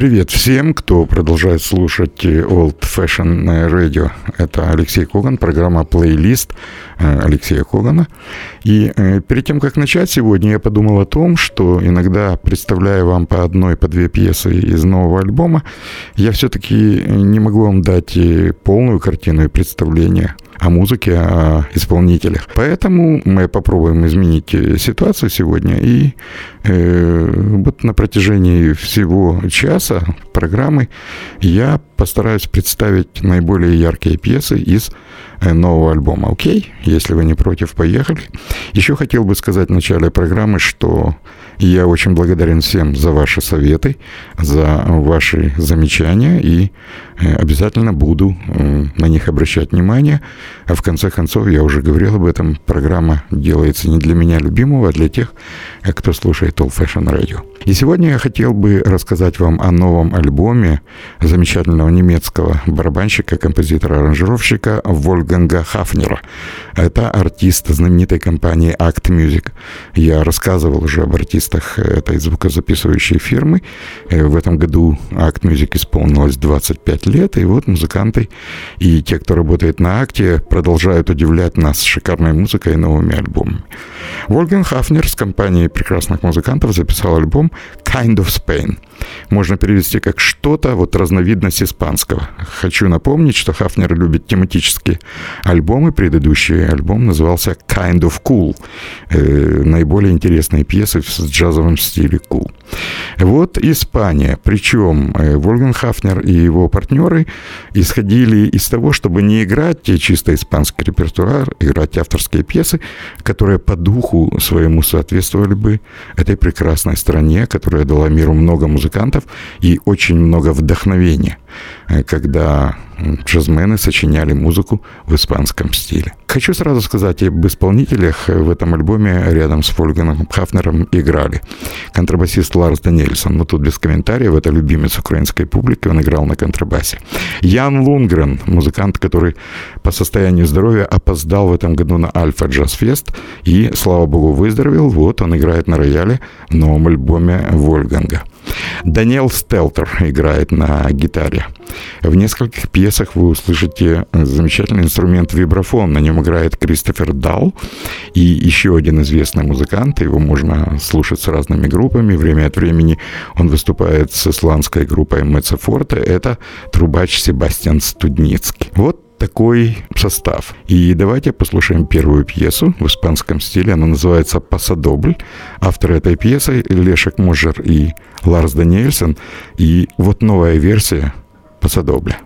Привет всем, кто продолжает слушать Old Fashion Radio. Это Алексей Коган, программа «Плейлист» Алексея Когана. И э, перед тем, как начать сегодня, я подумал о том, что иногда, представляя вам по одной, по две пьесы из нового альбома, я все-таки не могу вам дать полную картину и представление о музыке, о исполнителях. Поэтому мы попробуем изменить ситуацию сегодня. И э, вот на протяжении всего часа программы я постараюсь представить наиболее яркие пьесы из э, нового альбома. Окей? Если вы не против, поехали. Еще хотел бы сказать в начале программы, что я очень благодарен всем за ваши советы, за ваши замечания и э, обязательно буду э, на них обращать внимание. А в конце концов, я уже говорил об этом, программа делается не для меня любимого, а для тех, э, кто слушает All Fashion Radio. И сегодня я хотел бы рассказать вам о новом альбоме замечательного немецкого барабанщика, композитора, аранжировщика Вольганга Хафнера. Это артист знаменитой компании Act Music. Я рассказывал уже об артистах этой звукозаписывающей фирмы. Э, в этом году Act Music исполнилось 25 лет, и вот музыканты и те, кто работает на Акте, продолжают удивлять нас шикарной музыкой и новыми альбомами. Вольган Хафнер с компанией прекрасных музыкантов записал альбом «Kind of Spain». Можно перевести как «что-то», вот разновидность испанского. Хочу напомнить, что Хафнер любит тематические альбомы. Предыдущий альбом назывался «Kind of Cool». Э, наиболее интересные пьесы с джазовым стиле cool. Вот Испания. Причем э, Вольган Хафнер и его партнеры исходили из того, чтобы не играть чисто испанский репертуар, играть авторские пьесы, которые по духу своему соответствовали бы этой прекрасной стране, которая дала миру много музыкантов и очень много вдохновения, э, когда джазмены сочиняли музыку в испанском стиле. Хочу сразу сказать об исполнителях в этом альбоме рядом с Фольганом Хафнером играли. Контрабасист Ларс Даниэльсон, ну тут без комментариев, это любимец украинской публики, он играл на контрабасе. Ян Лунгрен, музыкант, который по состоянию здоровья опоздал в этом году на Альфа Джаз Фест и, слава богу, выздоровел. Вот он играет на рояле в новом альбоме Вольганга. Даниэл Стелтер играет на гитаре. В нескольких пьесах вы услышите замечательный инструмент вибрафон. На нем играет Кристофер Дал и еще один известный музыкант. Его можно слушать с разными группами. Время от времени он выступает с исландской группой Мецефорте. Это трубач Себастьян Студницкий. Вот такой состав. И давайте послушаем первую пьесу в испанском стиле. Она называется «Пасадобль». Авторы этой пьесы Лешек Можер и Ларс Даниэльсон. И вот новая версия «Пасадобля».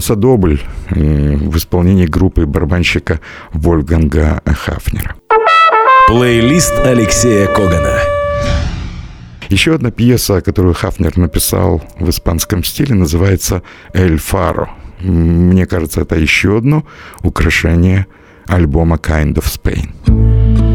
Дубль в исполнении группы барабанщика Вольфганга Хафнера. Плейлист Алексея Когана. Еще одна пьеса, которую Хафнер написал в испанском стиле, называется «Эль Фаро». Мне кажется, это еще одно украшение альбома «Kind of Spain».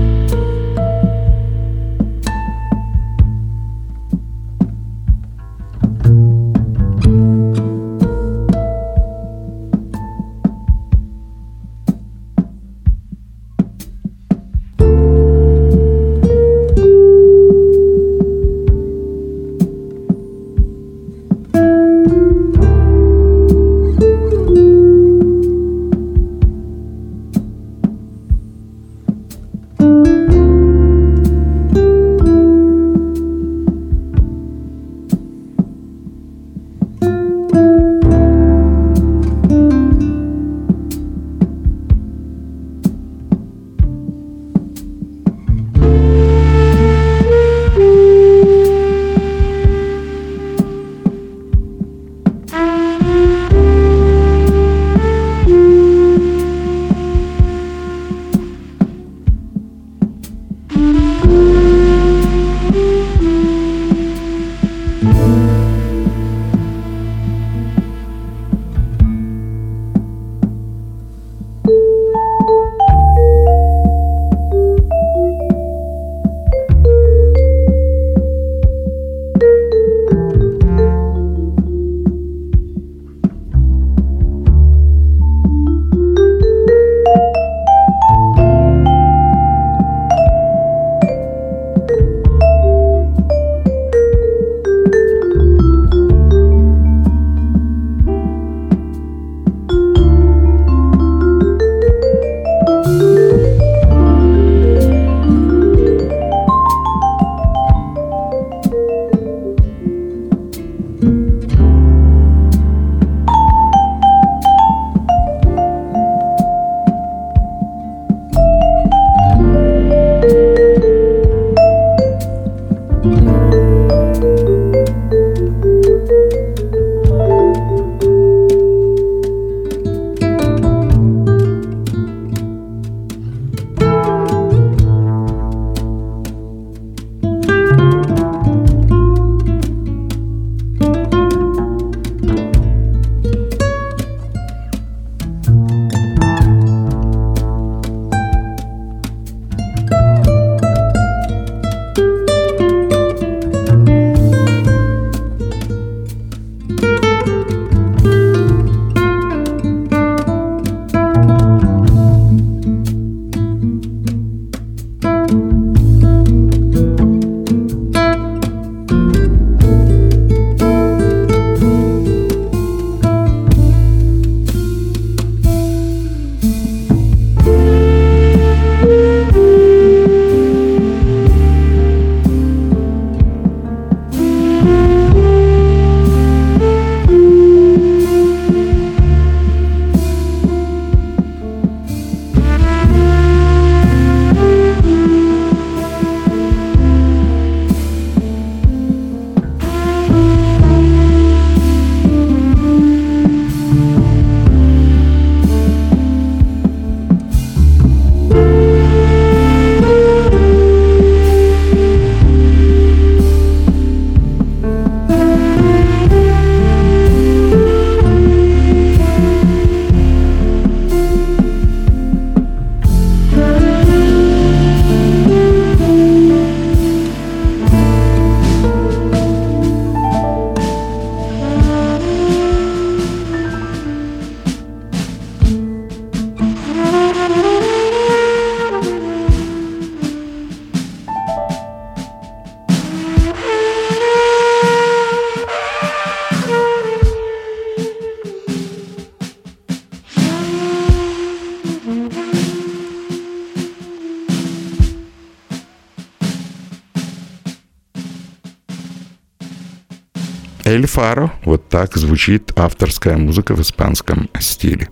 Эль Фаро. Вот так звучит авторская музыка в испанском стиле.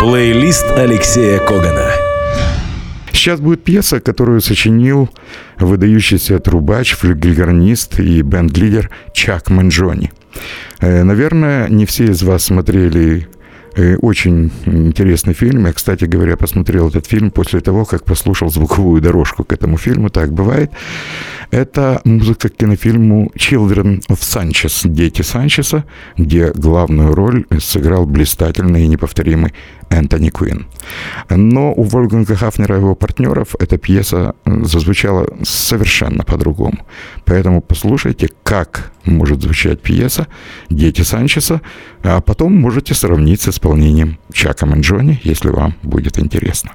Плейлист Алексея Когана. Сейчас будет пьеса, которую сочинил выдающийся трубач, флюгельгарнист и бенд-лидер Чак Манджони. Э, наверное, не все из вас смотрели очень интересный фильм. Я, кстати говоря, посмотрел этот фильм после того, как послушал звуковую дорожку к этому фильму. Так бывает. Это музыка к кинофильму «Children of Sanchez» «Дети Санчеса», где главную роль сыграл блистательный и неповторимый Энтони Куин. Но у Вольганга Хафнера и его партнеров эта пьеса зазвучала совершенно по-другому. Поэтому послушайте, как может звучать пьеса «Дети Санчеса», а потом можете сравнить с исполнением Чака Манджони, если вам будет интересно.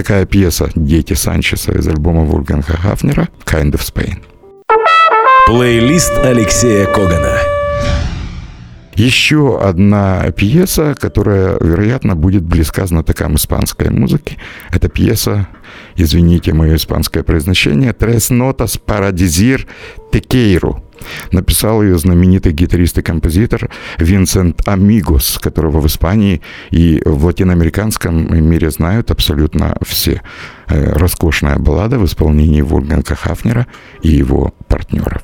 Такая пьеса «Дети Санчеса» из альбома Вольфганга Хафнера «Kind of Spain». Плейлист Алексея Когана. Еще одна пьеса, которая, вероятно, будет близка знатокам испанской музыки. Это пьеса, извините мое испанское произношение, «Tres notas para quiero». Написал ее знаменитый гитарист и композитор Винсент Амигос, которого в Испании и в латиноамериканском мире знают абсолютно все. Э, роскошная баллада в исполнении Вольганга Хафнера и его партнеров.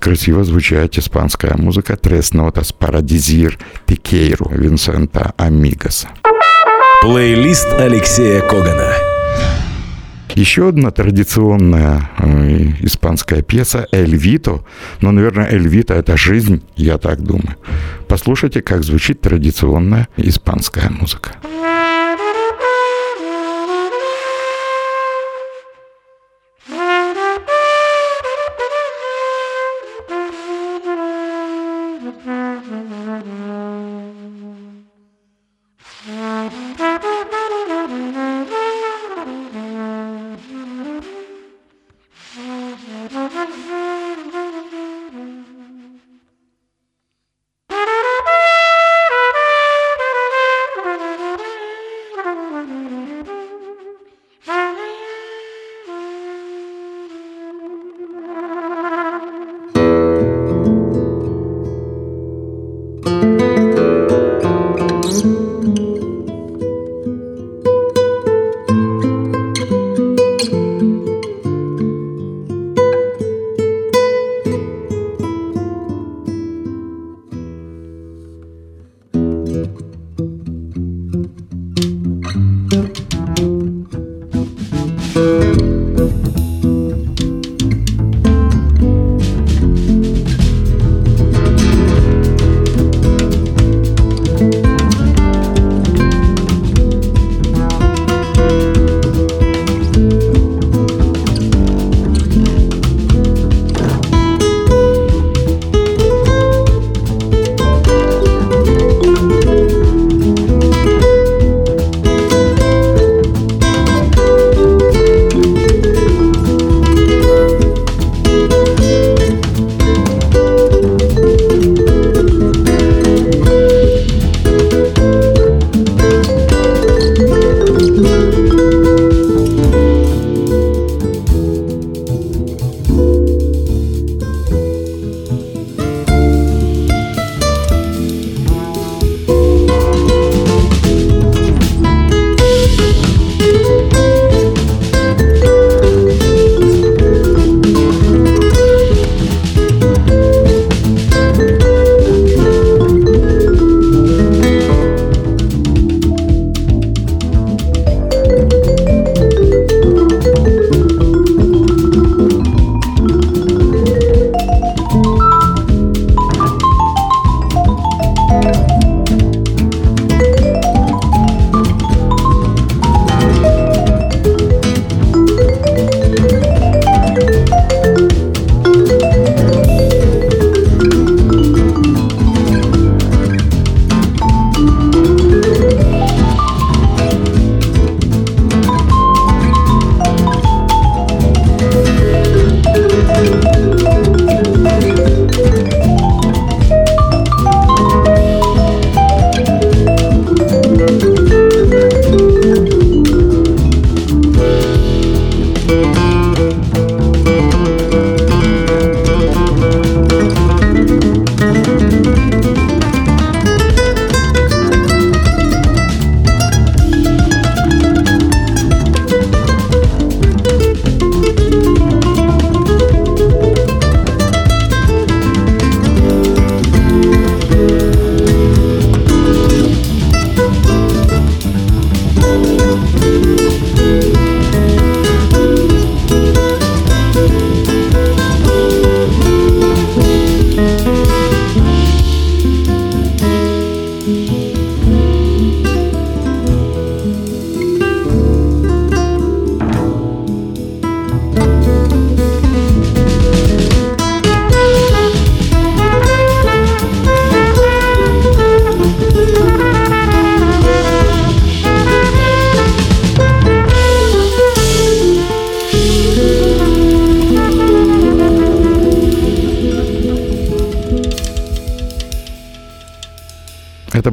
Красиво звучать испанская музыка «Tres notas para decir te quiero» Винсента Амигаса. Плейлист Алексея Когана. Еще одна традиционная э, испанская пьеса «Эль Вито». Но, наверное, «Эль Вито» — это жизнь, я так думаю. Послушайте, как звучит традиционная испанская музыка. Это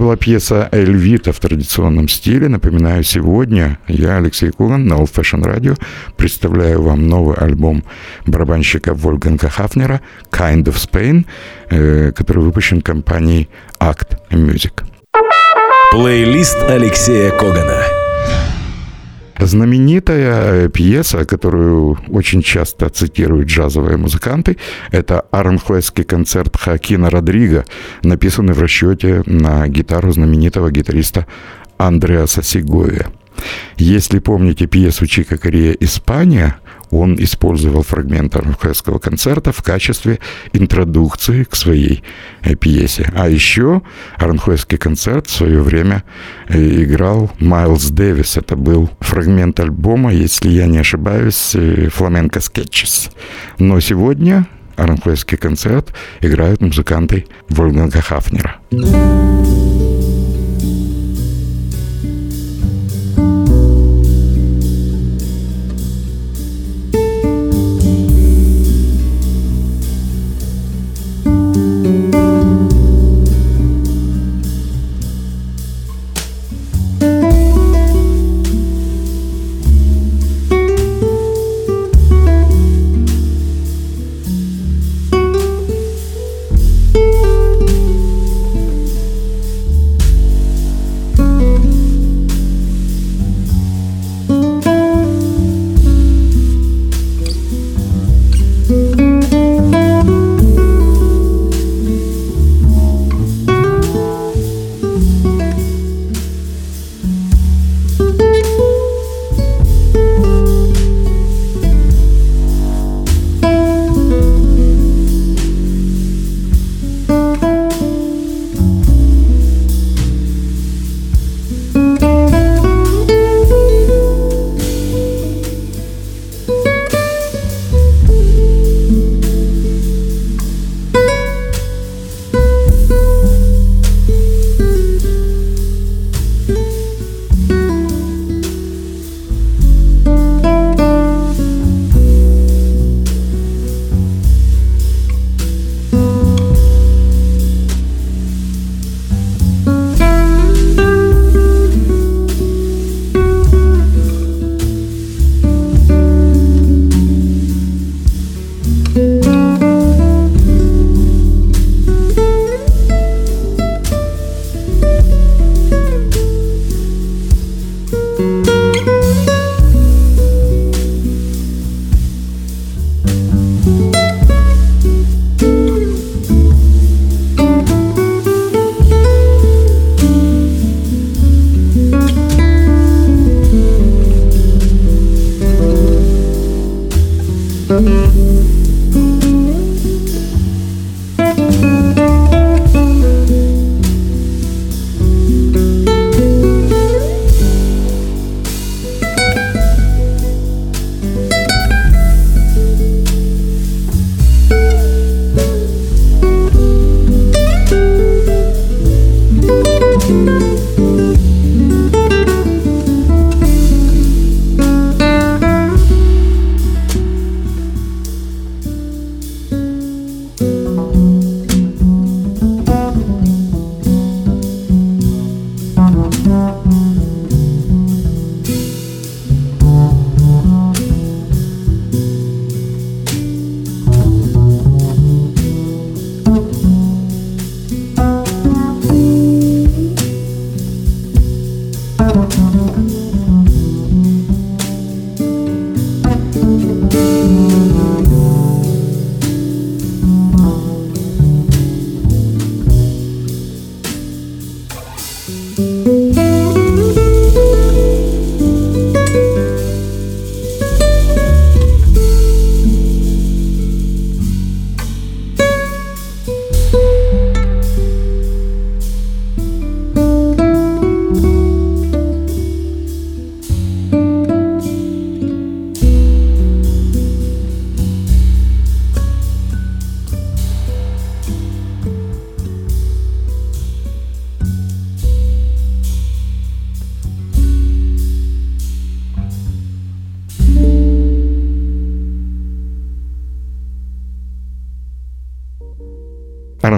была пьеса «Эльвита» в традиционном стиле. Напоминаю, сегодня я, Алексей Куган, на Old Fashion Radio представляю вам новый альбом барабанщика Вольганга Хафнера «Kind of Spain», э, который выпущен компанией Act Music. Плейлист Алексея Когана. Знаменитая э, пьеса, которую очень часто цитируют джазовые музыканты, это Аранхуэсский концерт Хакина Родриго, написанный в расчете на гитару знаменитого гитариста Андреаса Сиговия. Если помните пьесу Чика Корея «Испания», он использовал фрагмент Аранхуэсского концерта в качестве интродукции к своей э, пьесе. А еще Аранхуэсский концерт в свое время э, играл Майлз Дэвис. Это был фрагмент альбома, если я не ошибаюсь, э, «Фламенко Скетчес». Но сегодня Аранхуэсский концерт играют музыканты Вольганга Хафнера.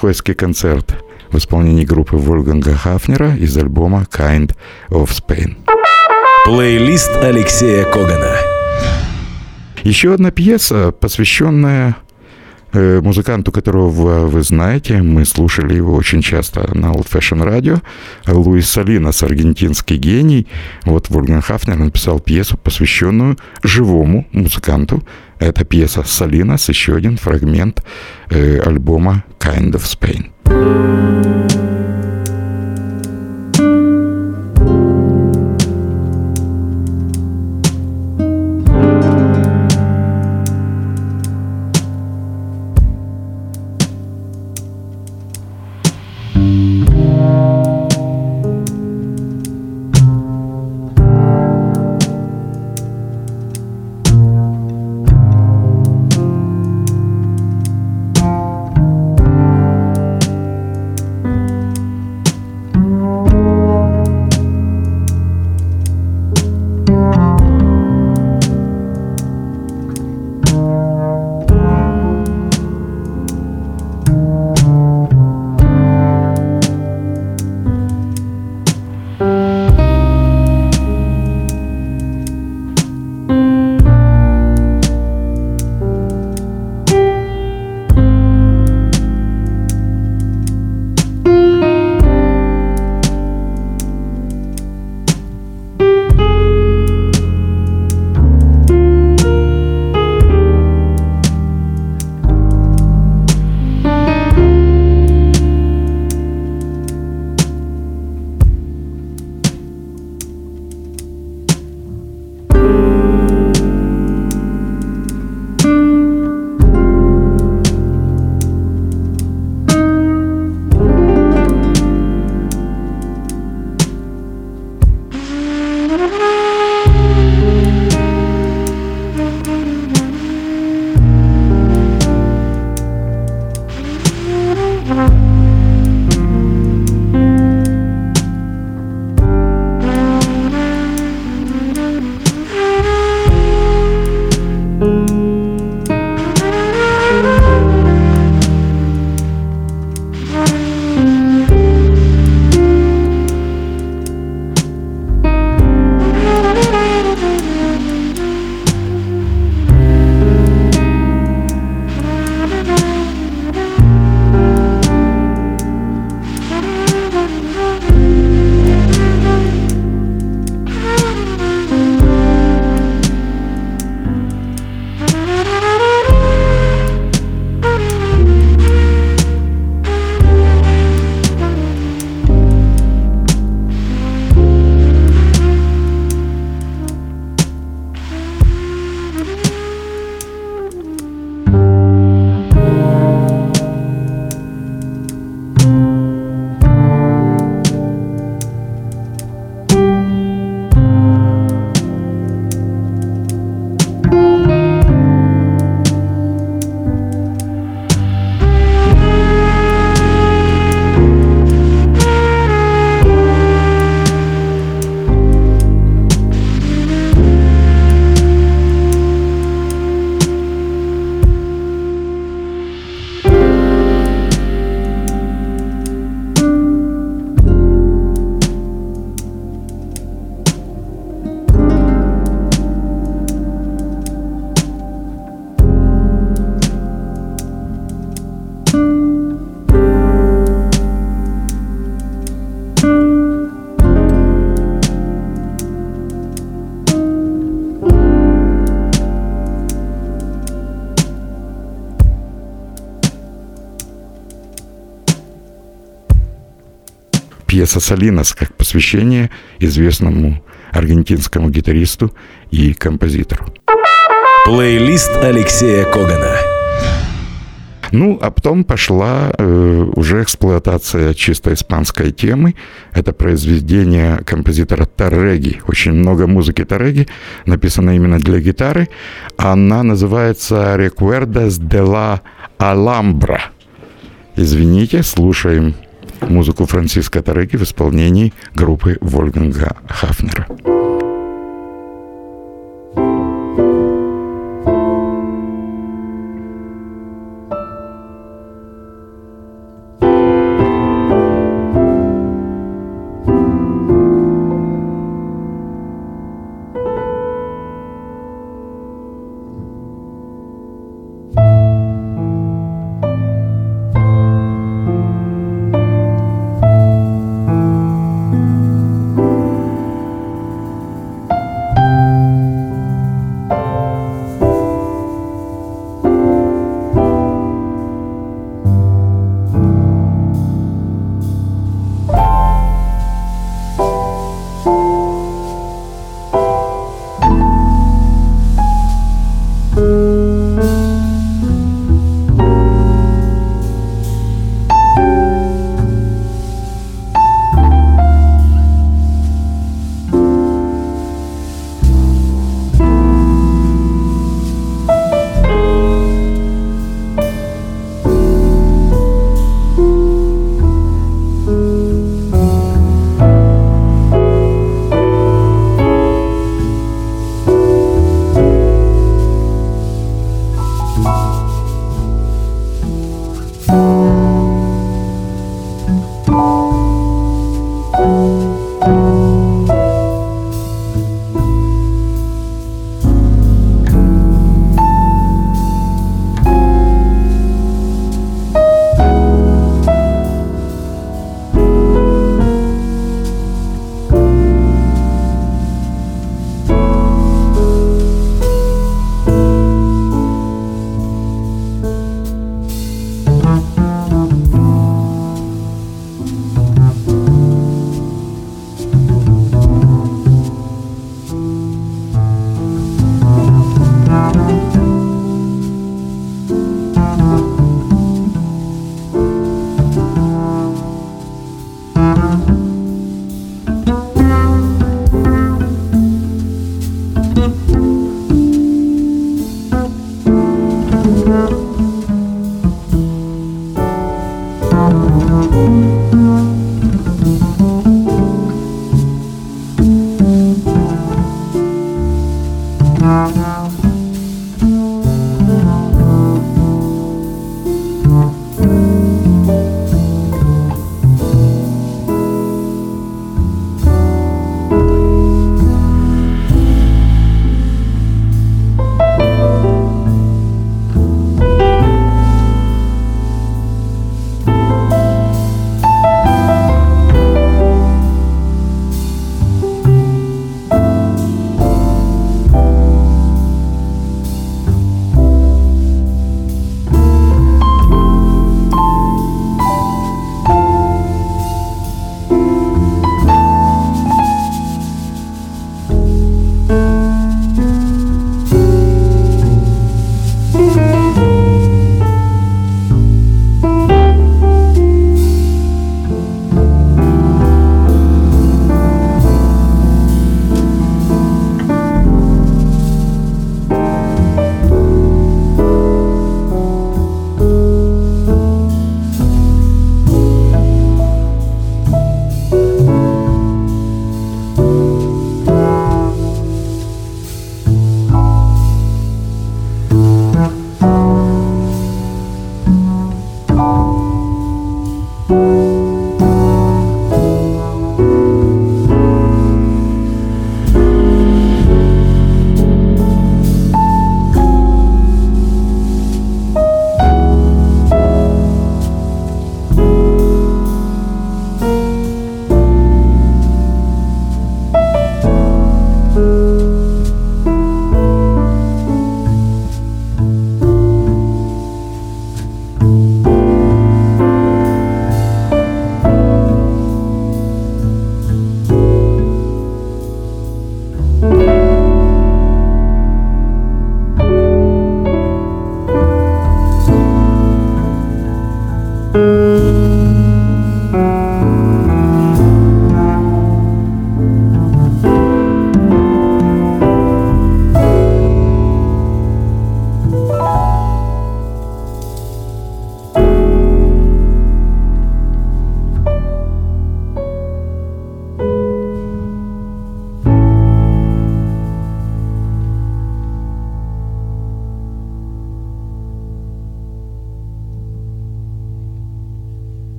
Аранхойский концерт в исполнении группы Вольганга Хафнера из альбома Kind of Spain. Плейлист Алексея Когана. Еще одна пьеса, посвященная э, музыканту, которого вы знаете, мы слушали его очень часто на Old Fashion Radio, Луис Салинос, аргентинский гений. Вот Вольган Хафнер написал пьесу, посвященную живому музыканту, это пьеса Салинас, еще один фрагмент э, альбома Kind of Spain. Пьеса «Салинос» как посвящение известному аргентинскому гитаристу и композитору. Плейлист Алексея Когана. Ну, а потом пошла э, уже эксплуатация чисто испанской темы. Это произведение композитора Тареги. Очень много музыки Тареги, написано именно для гитары. Она называется «Recuerdas de la Alhambra». Извините, слушаем музыку Франциска Тареги в исполнении группы Вольганга Хафнера.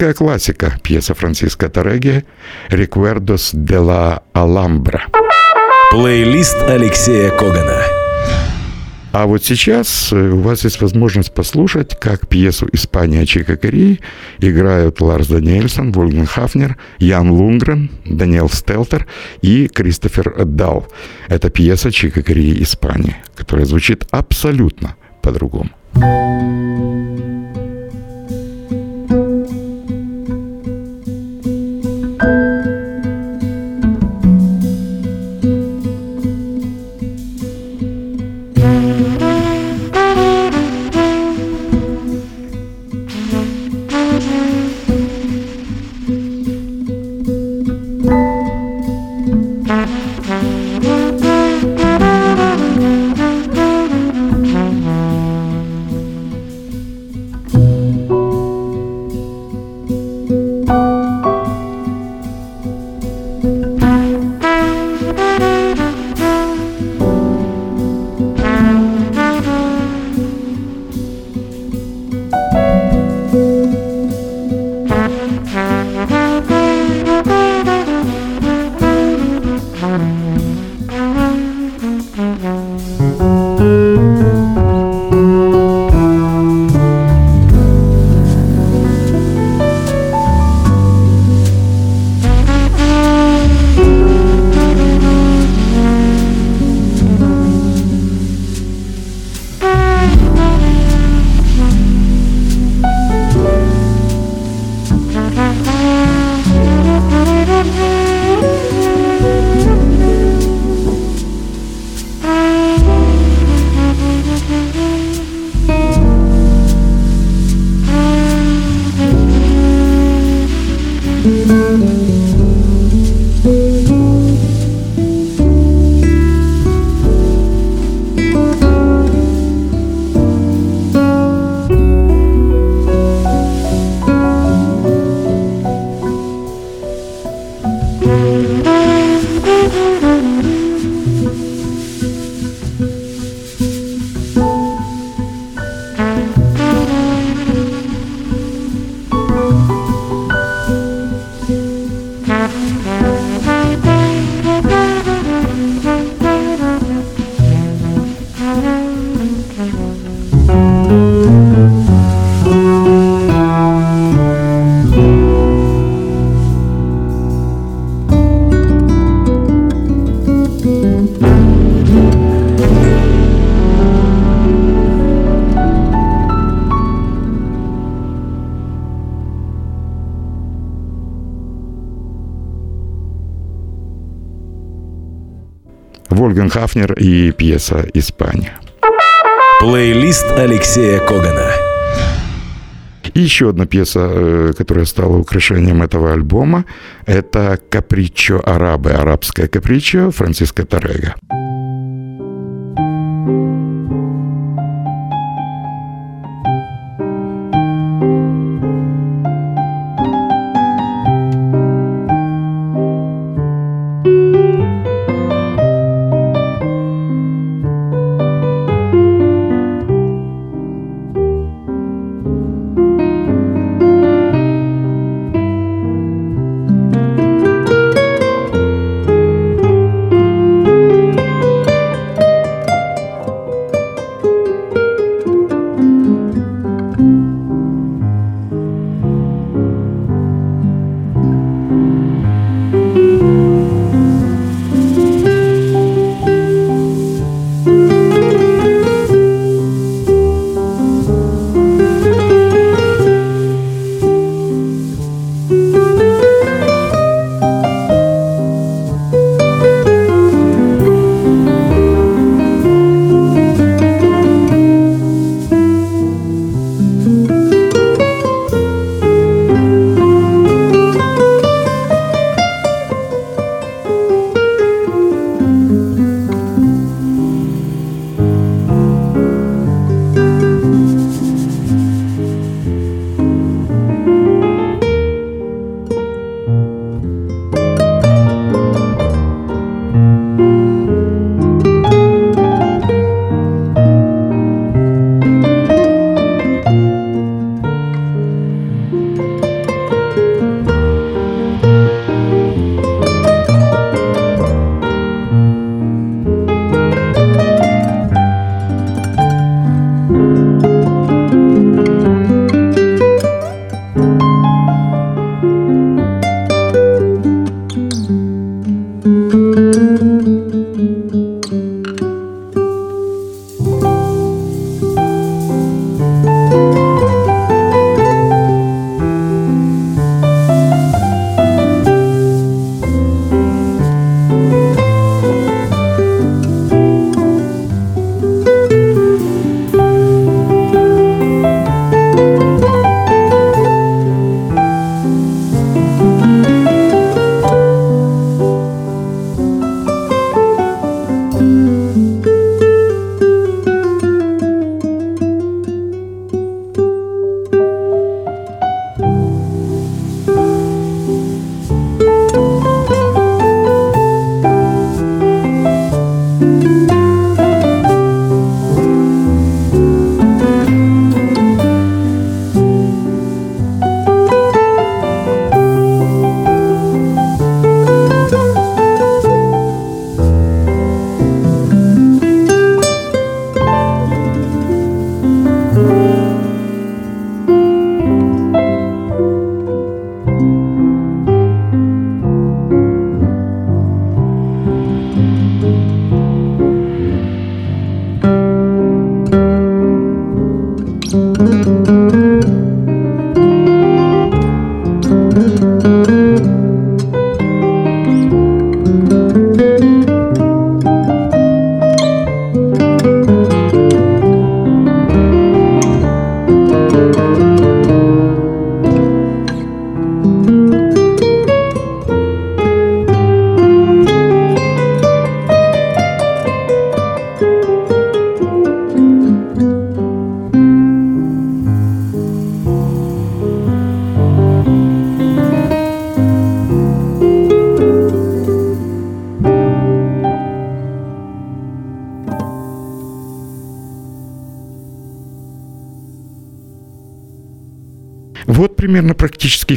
Испанская классика, пьеса Франциско Тореги «Recuerdos de la Alhambra». Плейлист Алексея Когана. А вот сейчас э, у вас есть возможность послушать, как пьесу «Испания Чика Кори» играют Ларс Даниэльсон, Вольган Хафнер, Ян Лунгрен, Даниэл Стелтер и Кристофер Дал. Это пьеса Чика Кори Испания, которая звучит абсолютно по-другому. Хафнер и пьеса «Испания». Плейлист Алексея Когана. И еще одна пьеса, э, которая стала украшением этого альбома, это «Капричо арабы», арабское капричо Франциско Торега.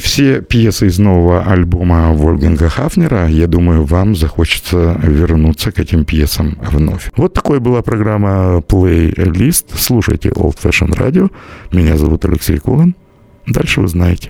Все пьесы из нового альбома Вольганга Хафнера. Я думаю, вам захочется вернуться к этим пьесам вновь. Вот такой была программа Playlist. Слушайте Old Fashion Radio. Меня зовут Алексей Коган. Дальше вы знаете.